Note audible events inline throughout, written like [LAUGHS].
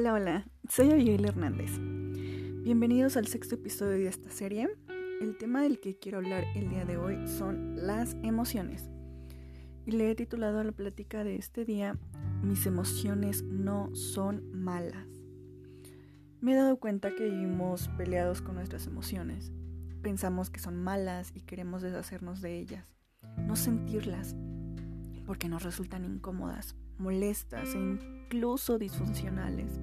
Hola, hola, soy Abigail Hernández. Bienvenidos al sexto episodio de esta serie. El tema del que quiero hablar el día de hoy son las emociones. Y le he titulado a la plática de este día Mis emociones no son malas. Me he dado cuenta que vivimos peleados con nuestras emociones. Pensamos que son malas y queremos deshacernos de ellas, no sentirlas, porque nos resultan incómodas, molestas e incluso disfuncionales.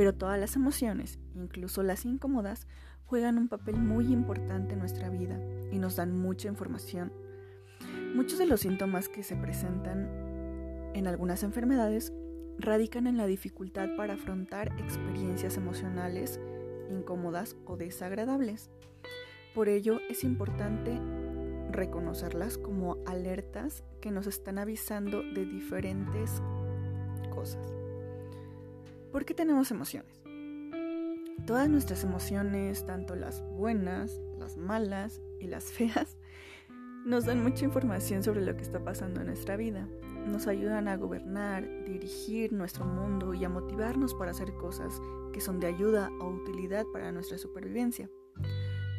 Pero todas las emociones, incluso las incómodas, juegan un papel muy importante en nuestra vida y nos dan mucha información. Muchos de los síntomas que se presentan en algunas enfermedades radican en la dificultad para afrontar experiencias emocionales incómodas o desagradables. Por ello es importante reconocerlas como alertas que nos están avisando de diferentes cosas. ¿Por qué tenemos emociones? Todas nuestras emociones, tanto las buenas, las malas y las [LAUGHS] feas, nos dan mucha información sobre lo que está pasando en nuestra vida. Nos ayudan a gobernar, dirigir nuestro mundo y a motivarnos para hacer cosas que son de ayuda o utilidad para nuestra supervivencia.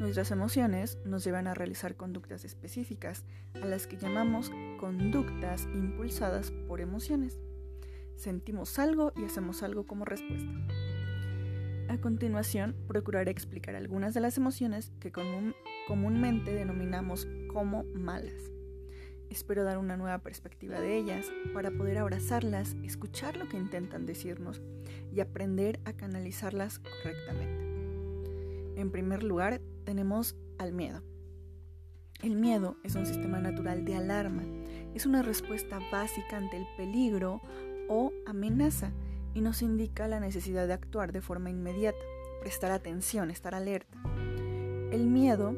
Nuestras emociones nos llevan a realizar conductas específicas, a las que llamamos conductas impulsadas por emociones. Sentimos algo y hacemos algo como respuesta. A continuación, procuraré explicar algunas de las emociones que comúnmente denominamos como malas. Espero dar una nueva perspectiva de ellas para poder abrazarlas, escuchar lo que intentan decirnos y aprender a canalizarlas correctamente. En primer lugar, tenemos al miedo. El miedo es un sistema natural de alarma, es una respuesta básica ante el peligro o amenaza y nos indica la necesidad de actuar de forma inmediata, prestar atención, estar alerta. El miedo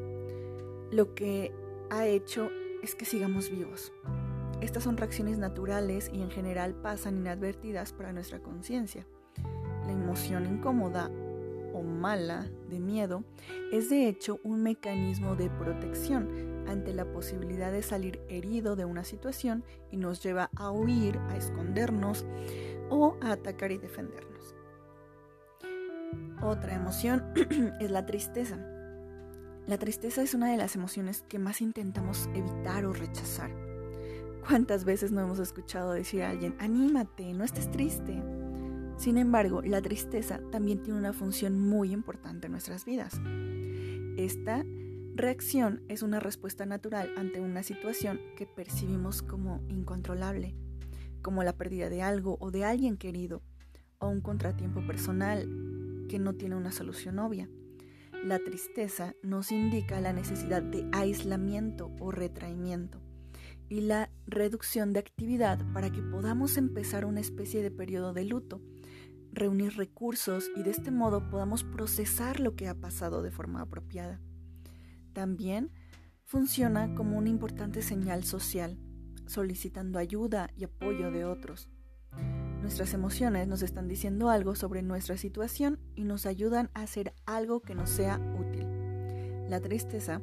lo que ha hecho es que sigamos vivos. Estas son reacciones naturales y en general pasan inadvertidas para nuestra conciencia. La emoción incómoda o mala de miedo es de hecho un mecanismo de protección ante la posibilidad de salir herido de una situación y nos lleva a huir, a escondernos o a atacar y defendernos. Otra emoción [CLEARS THROAT] es la tristeza. La tristeza es una de las emociones que más intentamos evitar o rechazar. ¿Cuántas veces no hemos escuchado decir a alguien, anímate, no estés triste? Sin embargo, la tristeza también tiene una función muy importante en nuestras vidas. Esta reacción es una respuesta natural ante una situación que percibimos como incontrolable, como la pérdida de algo o de alguien querido, o un contratiempo personal que no tiene una solución obvia. La tristeza nos indica la necesidad de aislamiento o retraimiento y la reducción de actividad para que podamos empezar una especie de periodo de luto reunir recursos y de este modo podamos procesar lo que ha pasado de forma apropiada. También funciona como una importante señal social, solicitando ayuda y apoyo de otros. Nuestras emociones nos están diciendo algo sobre nuestra situación y nos ayudan a hacer algo que nos sea útil. La tristeza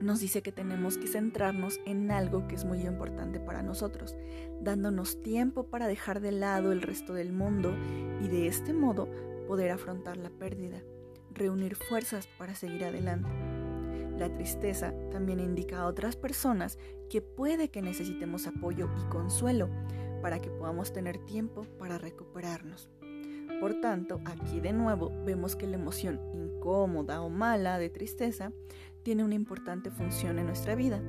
nos dice que tenemos que centrarnos en algo que es muy importante para nosotros, dándonos tiempo para dejar de lado el resto del mundo y de este modo poder afrontar la pérdida, reunir fuerzas para seguir adelante. La tristeza también indica a otras personas que puede que necesitemos apoyo y consuelo para que podamos tener tiempo para recuperarnos. Por tanto, aquí de nuevo vemos que la emoción incómoda o mala de tristeza tiene una importante función en nuestra vida.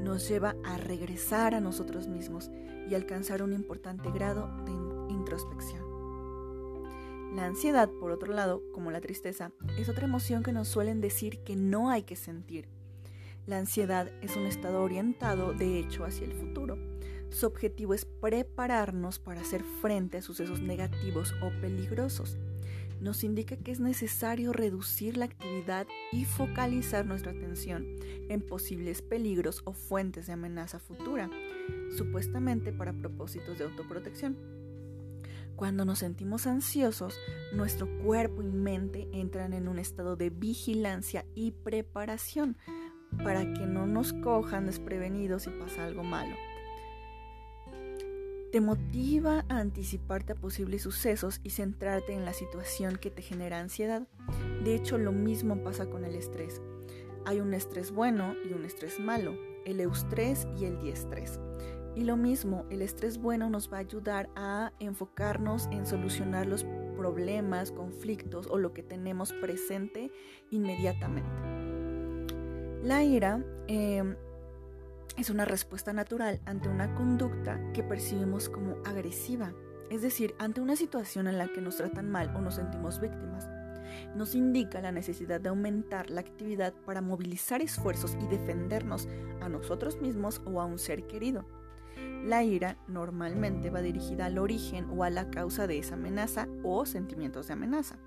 Nos lleva a regresar a nosotros mismos y alcanzar un importante grado de introspección. La ansiedad, por otro lado, como la tristeza, es otra emoción que nos suelen decir que no hay que sentir. La ansiedad es un estado orientado, de hecho, hacia el futuro. Su objetivo es prepararnos para hacer frente a sucesos negativos o peligrosos nos indica que es necesario reducir la actividad y focalizar nuestra atención en posibles peligros o fuentes de amenaza futura, supuestamente para propósitos de autoprotección. Cuando nos sentimos ansiosos, nuestro cuerpo y mente entran en un estado de vigilancia y preparación para que no nos cojan desprevenidos y pasa algo malo. te motiva a anticiparte a posibles sucesos y centrarte en la situación que te genera ansiedad. De hecho, lo mismo pasa con el estrés. Hay un estrés bueno y un estrés malo, el eustrés y el diestrés. Y lo mismo, el estrés bueno nos va a ayudar a enfocarnos en solucionar los problemas, conflictos o lo que tenemos presente inmediatamente. La ira eh, es una respuesta natural ante una conducta que percibimos como agresiva, es decir, ante una situación en la que nos tratan mal o nos sentimos víctimas. Nos indica la necesidad de aumentar la actividad para movilizar esfuerzos y defendernos a nosotros mismos o a un ser querido. La ira normalmente va dirigida al origen o a la causa de esa amenaza o sentimientos de amenaza.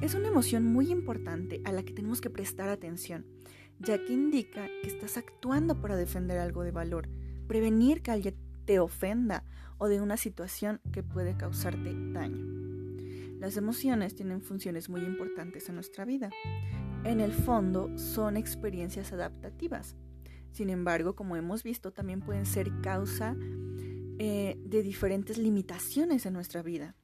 Es una emoción muy importante a la que tenemos que prestar atención ya que indica que estás actuando para defender algo de valor, prevenir que alguien te ofenda o de una situación que puede causarte daño. Las emociones tienen funciones muy importantes en nuestra vida. En el fondo son experiencias adaptativas. Sin embargo, como hemos visto, también pueden ser causa eh, de diferentes limitaciones en nuestra vida.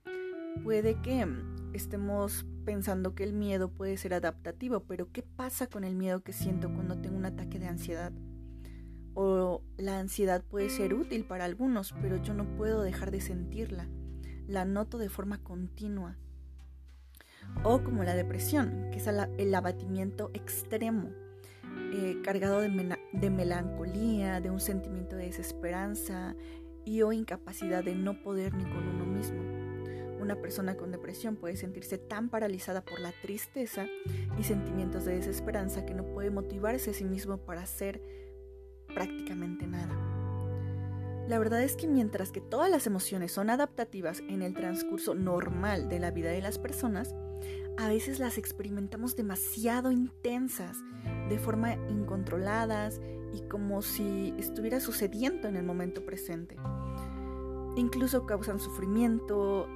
Puede que estemos pensando que el miedo puede ser adaptativo, pero ¿qué pasa con el miedo que siento cuando tengo un ataque de ansiedad? O la ansiedad puede ser útil para algunos, pero yo no puedo dejar de sentirla. La noto de forma continua. O como la depresión, que es el abatimiento extremo, eh, cargado de, de melancolía, de un sentimiento de desesperanza y o incapacidad de no poder ni con uno mismo. Una persona con depresión puede sentirse tan paralizada por la tristeza y sentimientos de desesperanza que no puede motivarse a sí mismo para hacer prácticamente nada. La verdad es que mientras que todas las emociones son adaptativas en el transcurso normal de la vida de las personas, a veces las experimentamos demasiado intensas, de forma incontroladas y como si estuviera sucediendo en el momento presente. Incluso causan sufrimiento,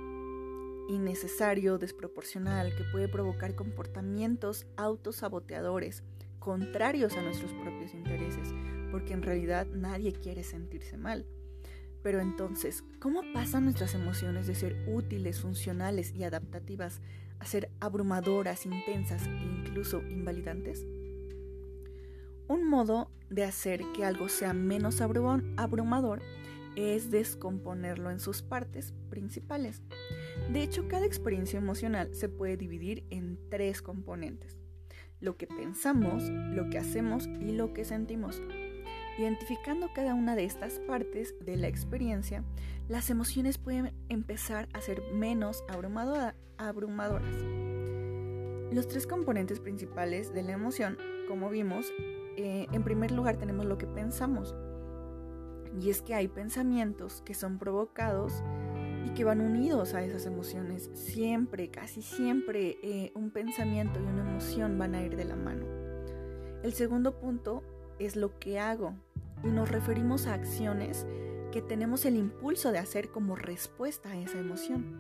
innecesario, desproporcional, que puede provocar comportamientos autosaboteadores, contrarios a nuestros propios intereses, porque en realidad nadie quiere sentirse mal. Pero entonces, ¿cómo pasan nuestras emociones de ser útiles, funcionales y adaptativas a ser abrumadoras, intensas e incluso invalidantes? Un modo de hacer que algo sea menos abrumador es descomponerlo en sus partes principales. De hecho, cada experiencia emocional se puede dividir en tres componentes. Lo que pensamos, lo que hacemos y lo que sentimos. Identificando cada una de estas partes de la experiencia, las emociones pueden empezar a ser menos abrumadoras. Los tres componentes principales de la emoción, como vimos, eh, en primer lugar tenemos lo que pensamos, y es que hay pensamientos que son provocados y que van unidos a esas emociones. Siempre, casi siempre, eh, un pensamiento y una emoción van a ir de la mano. El segundo punto es lo que hago y nos referimos a acciones que tenemos el impulso de hacer como respuesta a esa emoción.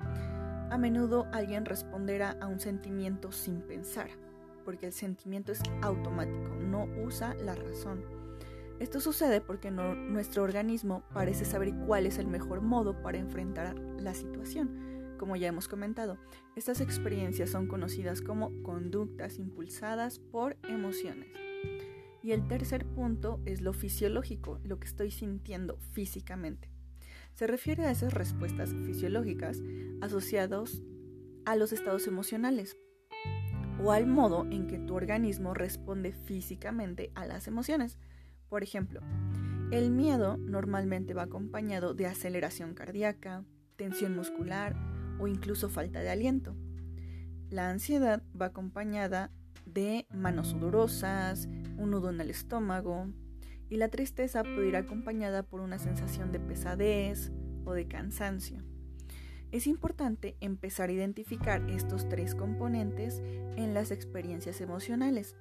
A menudo alguien responderá a un sentimiento sin pensar, porque el sentimiento es automático, no usa la razón. Esto sucede porque nuestro organismo parece saber cuál es el mejor modo para enfrentar la situación. Como ya hemos comentado, estas experiencias son conocidas como conductas impulsadas por emociones. Y el tercer punto es lo fisiológico, lo que estoy sintiendo físicamente. Se refiere a esas respuestas fisiológicas asociadas a los estados emocionales o al modo en que tu organismo responde físicamente a las emociones. Por ejemplo, el miedo normalmente va acompañado de aceleración cardíaca, tensión muscular o incluso falta de aliento. La ansiedad va acompañada de manos sudorosas, un nudo en el estómago y la tristeza puede ir acompañada por una sensación de pesadez o de cansancio. Es importante empezar a identificar estos tres componentes en las experiencias emocionales,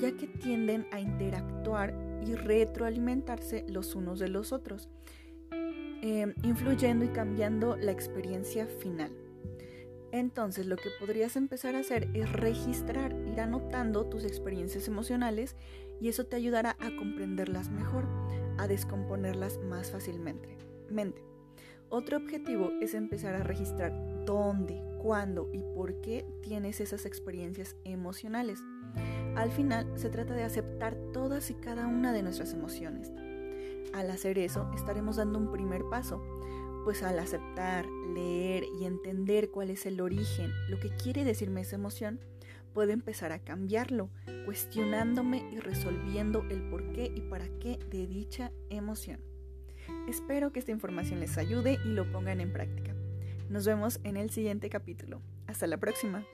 ya que tienden a interactuar y retroalimentarse los unos de los otros, em, influyendo y cambiando la experiencia final. Entonces lo que podrías empezar a hacer es registrar, ir anotando tus experiencias emocionales y eso te ayudará a comprenderlas mejor, a descomponerlas más fácilmente. Otro objetivo es empezar a registrar dónde, cuándo y por qué tienes esas experiencias emocionales. Al final se trata de aceptar todas y cada una de nuestras emociones. Al hacer eso estaremos dando un primer paso, pues al aceptar, leer y entender cuál es el origen, lo que quiere decirme esa emoción, puedo empezar a cambiarlo, cuestionándome y resolviendo el por qué y para qué de dicha emoción. Espero que esta información les ayude y lo pongan en práctica. Nos vemos en el siguiente capítulo. Hasta la próxima.